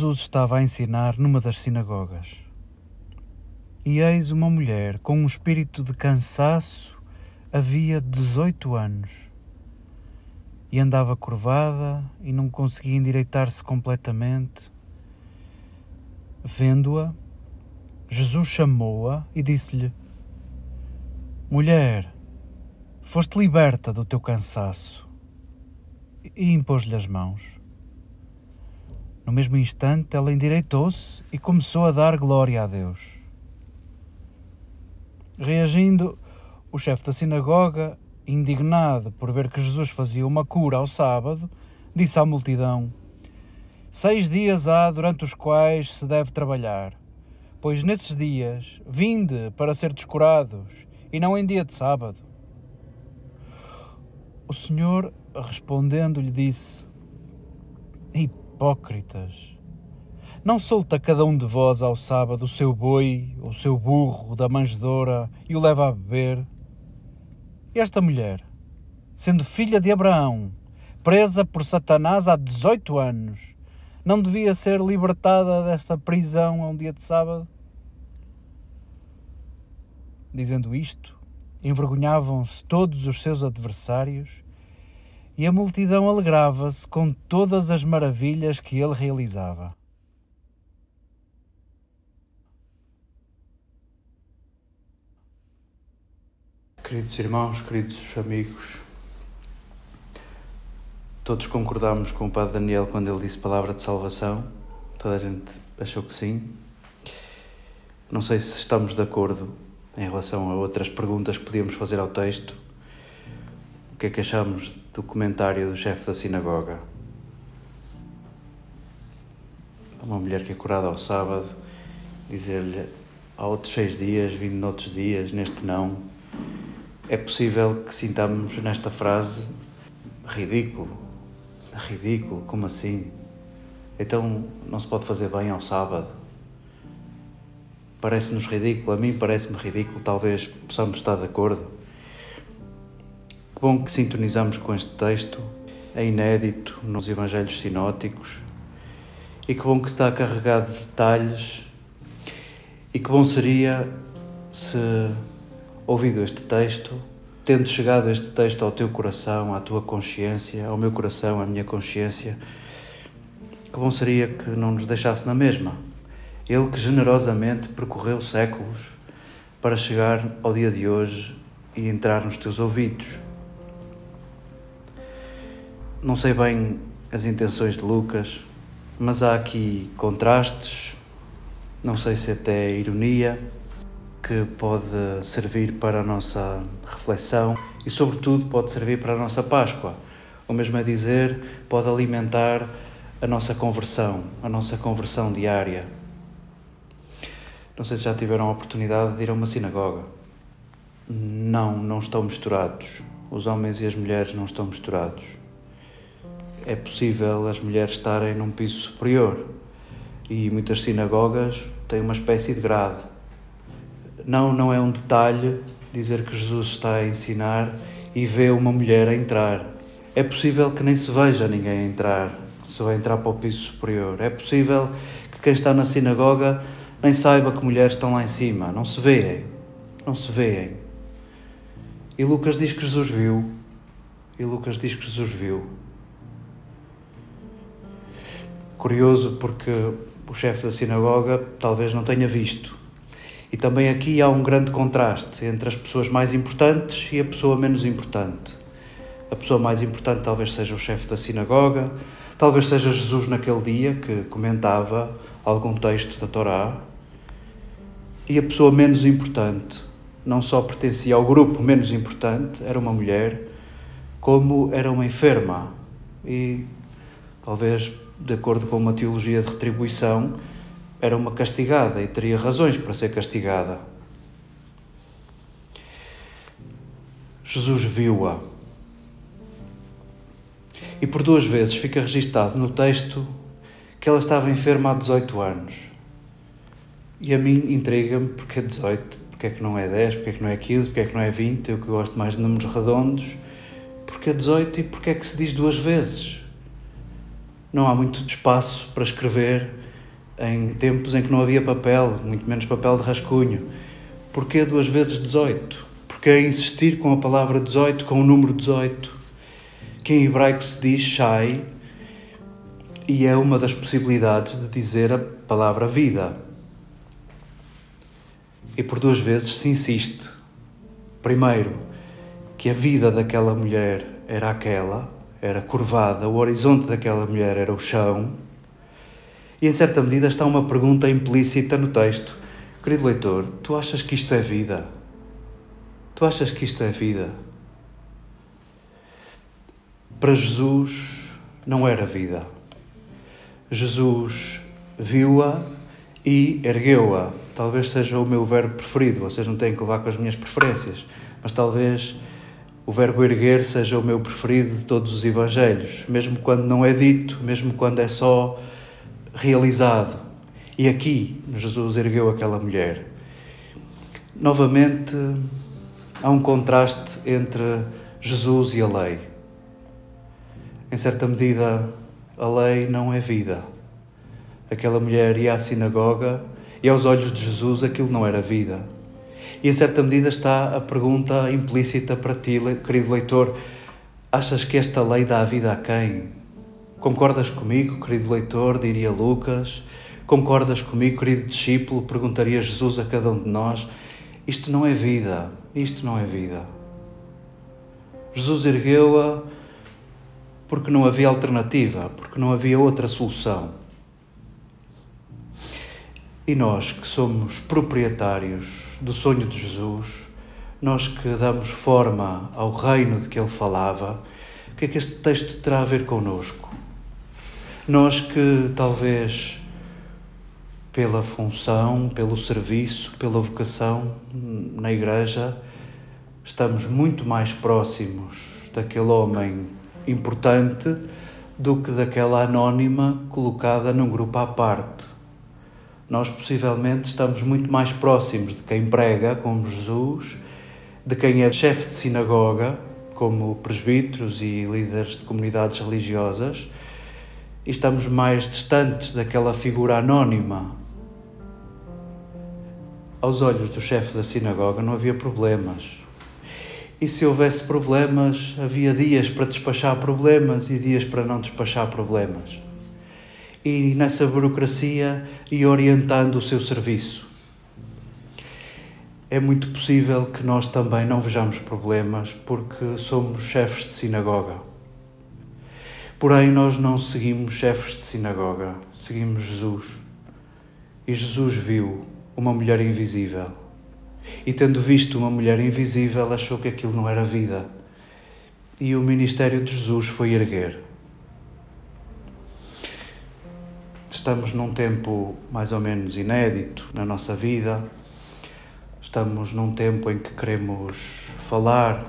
Jesus estava a ensinar numa das sinagogas. E eis uma mulher com um espírito de cansaço havia 18 anos e andava curvada e não conseguia endireitar-se completamente. Vendo-a, Jesus chamou-a e disse-lhe: Mulher, foste liberta do teu cansaço. E impôs-lhe as mãos. No mesmo instante, ela endireitou-se e começou a dar glória a Deus. Reagindo, o chefe da sinagoga, indignado por ver que Jesus fazia uma cura ao sábado, disse à multidão: Seis dias há durante os quais se deve trabalhar, pois nesses dias vinde para ser descurados, e não em dia de sábado. O Senhor, respondendo, lhe disse: hipócritas. Não solta cada um de vós ao sábado o seu boi, o seu burro da manjedoura e o leva a beber? Esta mulher, sendo filha de Abraão, presa por Satanás há 18 anos, não devia ser libertada desta prisão a um dia de sábado? Dizendo isto, envergonhavam-se todos os seus adversários e a multidão alegrava-se com todas as maravilhas que ele realizava. Queridos irmãos, queridos amigos, todos concordamos com o Padre Daniel quando ele disse palavra de salvação. Toda a gente achou que sim. Não sei se estamos de acordo em relação a outras perguntas que podíamos fazer ao texto. Que é que achamos do comentário do chefe da sinagoga. Uma mulher que é curada ao sábado, dizer-lhe há outros seis dias, vindo noutros dias, neste não. É possível que sintamos nesta frase ridículo. Ridículo, como assim? Então não se pode fazer bem ao sábado. Parece-nos ridículo, a mim parece-me ridículo, talvez possamos estar de acordo. Que bom que sintonizamos com este texto, é inédito nos Evangelhos sinóticos e que bom que está carregado de detalhes e que bom seria se, ouvido este texto, tendo chegado este texto ao teu coração, à tua consciência, ao meu coração, à minha consciência, que bom seria que não nos deixasse na mesma. Ele que generosamente percorreu séculos para chegar ao dia de hoje e entrar nos teus ouvidos. Não sei bem as intenções de Lucas, mas há aqui contrastes, não sei se até ironia, que pode servir para a nossa reflexão e, sobretudo, pode servir para a nossa Páscoa. O mesmo é dizer, pode alimentar a nossa conversão, a nossa conversão diária. Não sei se já tiveram a oportunidade de ir a uma sinagoga. Não, não estão misturados. Os homens e as mulheres não estão misturados. É possível as mulheres estarem num piso superior e muitas sinagogas têm uma espécie de grade. Não, não é um detalhe dizer que Jesus está a ensinar e vê uma mulher a entrar. É possível que nem se veja ninguém a entrar, se vai entrar para o piso superior. É possível que quem está na sinagoga nem saiba que mulheres estão lá em cima. Não se veem. Não se veem. E Lucas diz que Jesus viu. E Lucas diz que Jesus viu. Curioso porque o chefe da sinagoga talvez não tenha visto. E também aqui há um grande contraste entre as pessoas mais importantes e a pessoa menos importante. A pessoa mais importante talvez seja o chefe da sinagoga, talvez seja Jesus naquele dia que comentava algum texto da Torá. E a pessoa menos importante não só pertencia ao grupo menos importante, era uma mulher, como era uma enferma. E talvez, de acordo com uma teologia de retribuição, era uma castigada e teria razões para ser castigada. Jesus viu-a. E por duas vezes fica registado no texto que ela estava enferma há 18 anos. E a mim intriga-me porque é 18, porque é que não é 10, porque é que não é 15, porque é que não é 20, eu que gosto mais de números redondos, porque é 18 e porque é que se diz duas vezes. Não há muito espaço para escrever em tempos em que não havia papel, muito menos papel de rascunho. Porquê duas vezes 18? Porquê insistir com a palavra 18, com o número 18? Que em hebraico se diz Shai, e é uma das possibilidades de dizer a palavra vida. E por duas vezes se insiste. Primeiro, que a vida daquela mulher era aquela, era curvada, o horizonte daquela mulher era o chão e em certa medida está uma pergunta implícita no texto. Querido leitor, tu achas que isto é vida? Tu achas que isto é vida? Para Jesus não era vida. Jesus viu-a e ergueu-a. Talvez seja o meu verbo preferido, vocês não têm que levar com as minhas preferências, mas talvez o verbo erguer seja o meu preferido de todos os evangelhos, mesmo quando não é dito, mesmo quando é só realizado. E aqui Jesus ergueu aquela mulher. Novamente, há um contraste entre Jesus e a lei. Em certa medida, a lei não é vida. Aquela mulher ia à sinagoga e, aos olhos de Jesus, aquilo não era vida. E, em certa medida, está a pergunta implícita para ti, querido leitor: achas que esta lei dá vida a quem? Concordas comigo, querido leitor? Diria Lucas. Concordas comigo, querido discípulo? Perguntaria Jesus a cada um de nós. Isto não é vida. Isto não é vida. Jesus ergueu-a porque não havia alternativa, porque não havia outra solução. E nós que somos proprietários do sonho de Jesus, nós que damos forma ao reino de que ele falava, o que é que este texto terá a ver connosco? Nós que talvez pela função, pelo serviço, pela vocação na Igreja, estamos muito mais próximos daquele homem importante do que daquela anónima colocada num grupo à parte. Nós possivelmente estamos muito mais próximos de quem prega, como Jesus, de quem é chefe de sinagoga, como presbíteros e líderes de comunidades religiosas e estamos mais distantes daquela figura anónima. Aos olhos do chefe da sinagoga não havia problemas. E se houvesse problemas, havia dias para despachar problemas e dias para não despachar problemas. E nessa burocracia ia orientando o seu serviço. É muito possível que nós também não vejamos problemas porque somos chefes de sinagoga. Porém, nós não seguimos chefes de sinagoga, seguimos Jesus. E Jesus viu uma mulher invisível. E tendo visto uma mulher invisível, achou que aquilo não era vida. E o ministério de Jesus foi erguer. Estamos num tempo mais ou menos inédito na nossa vida. Estamos num tempo em que queremos falar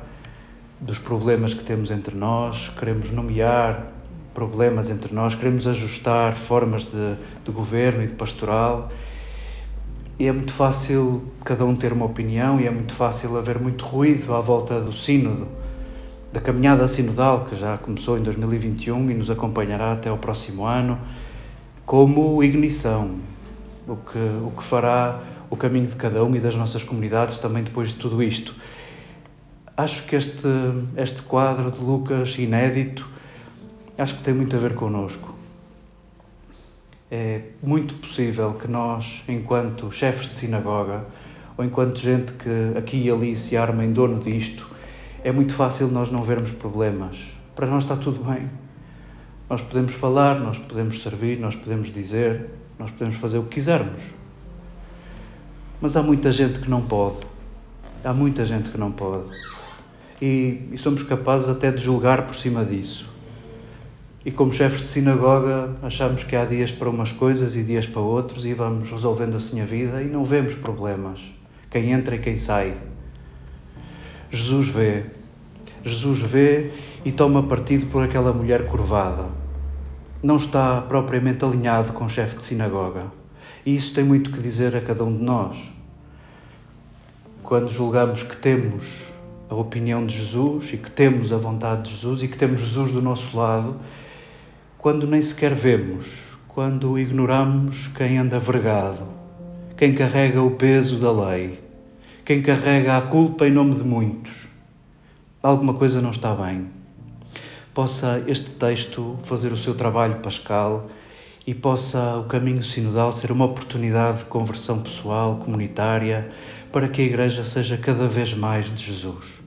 dos problemas que temos entre nós, queremos nomear problemas entre nós, queremos ajustar formas de, de governo e de pastoral. E é muito fácil cada um ter uma opinião e é muito fácil haver muito ruído à volta do sínodo, da caminhada sinodal que já começou em 2021 e nos acompanhará até o próximo ano, como ignição, o que, o que fará o caminho de cada um e das nossas comunidades também depois de tudo isto. Acho que este, este quadro de Lucas inédito acho que tem muito a ver connosco. É muito possível que nós, enquanto chefes de sinagoga, ou enquanto gente que aqui e ali se arma em dono disto, é muito fácil nós não vermos problemas. Para nós está tudo bem. Nós podemos falar, nós podemos servir, nós podemos dizer, nós podemos fazer o que quisermos. Mas há muita gente que não pode. Há muita gente que não pode. E, e somos capazes até de julgar por cima disso. E como chefes de sinagoga, achamos que há dias para umas coisas e dias para outros e vamos resolvendo assim a vida e não vemos problemas. Quem entra e quem sai. Jesus vê. Jesus vê e toma partido por aquela mulher curvada. Não está propriamente alinhado com o chefe de sinagoga. E isso tem muito que dizer a cada um de nós. Quando julgamos que temos a opinião de Jesus e que temos a vontade de Jesus e que temos Jesus do nosso lado, quando nem sequer vemos, quando ignoramos quem anda vergado, quem carrega o peso da lei, quem carrega a culpa em nome de muitos. Alguma coisa não está bem. Possa este texto fazer o seu trabalho pascal e possa o caminho sinodal ser uma oportunidade de conversão pessoal, comunitária, para que a Igreja seja cada vez mais de Jesus.